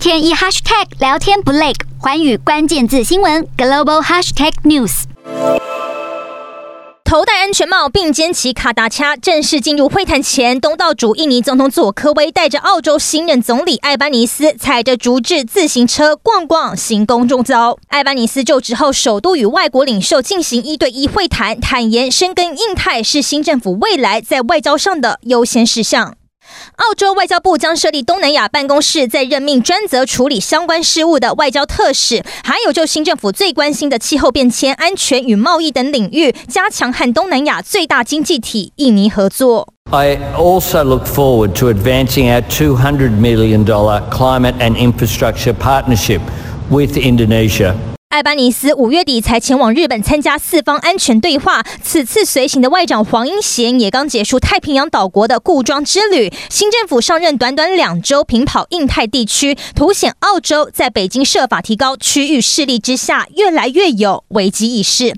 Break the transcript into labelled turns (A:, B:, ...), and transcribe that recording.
A: 天一 hashtag 聊天不累，环宇关键字新闻 global hashtag news。
B: 头戴安全帽并肩骑卡达恰，正式进入会谈前，东道主印尼总统佐科威带着澳洲新任总理艾班尼斯踩着竹制自行车逛逛行宫中遭。艾班尼斯就职后首度与外国领袖进行一对一会谈，坦言深耕印太是新政府未来在外交上的优先事项。澳洲外交部将设立东南亚办公室，在任命专责处理相关事务的外交特使，还有就新政府最关心的气候变迁、安全与贸易等领域，加强和东南亚最大经济体印尼合作。
C: I also look forward to advancing our $200 million climate and infrastructure partnership with Indonesia.
B: 艾巴尼斯五月底才前往日本参加四方安全对话，此次随行的外长黄英贤也刚结束太平洋岛国的固装之旅。新政府上任短短两周，平跑印太地区，凸显澳洲在北京设法提高区域势力之下，越来越有危机意识。